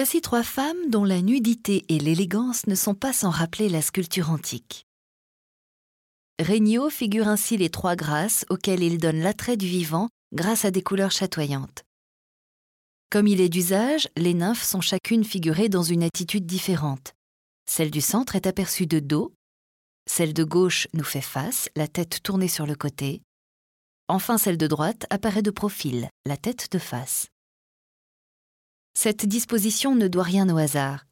Voici trois femmes dont la nudité et l'élégance ne sont pas sans rappeler la sculpture antique. Regnault figure ainsi les trois grâces auxquelles il donne l'attrait du vivant grâce à des couleurs chatoyantes. Comme il est d'usage, les nymphes sont chacune figurées dans une attitude différente. Celle du centre est aperçue de dos, celle de gauche nous fait face, la tête tournée sur le côté. Enfin, celle de droite apparaît de profil, la tête de face. Cette disposition ne doit rien au hasard.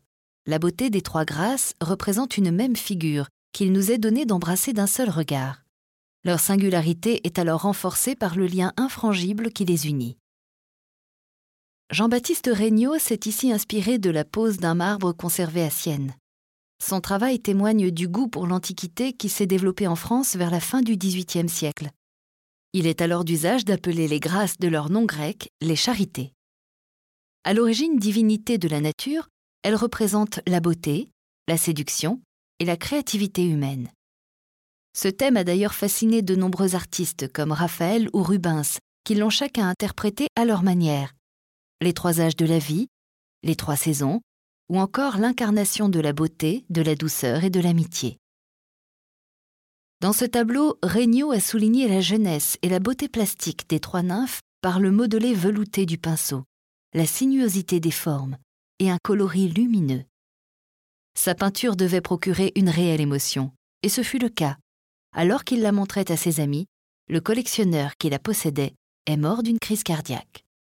La beauté des trois grâces représente une même figure qu'il nous est donné d'embrasser d'un seul regard. Leur singularité est alors renforcée par le lien infrangible qui les unit. Jean-Baptiste Regnault s'est ici inspiré de la pose d'un marbre conservé à Sienne. Son travail témoigne du goût pour l'Antiquité qui s'est développé en France vers la fin du XVIIIe siècle. Il est alors d'usage d'appeler les grâces de leur nom grec les charités. À l'origine divinité de la nature, elle représente la beauté, la séduction et la créativité humaine. Ce thème a d'ailleurs fasciné de nombreux artistes comme Raphaël ou Rubens, qui l'ont chacun interprété à leur manière. Les trois âges de la vie, les trois saisons, ou encore l'incarnation de la beauté, de la douceur et de l'amitié. Dans ce tableau, Regnault a souligné la jeunesse et la beauté plastique des trois nymphes par le modelé velouté du pinceau, la sinuosité des formes et un coloris lumineux. Sa peinture devait procurer une réelle émotion, et ce fut le cas. Alors qu'il la montrait à ses amis, le collectionneur qui la possédait est mort d'une crise cardiaque.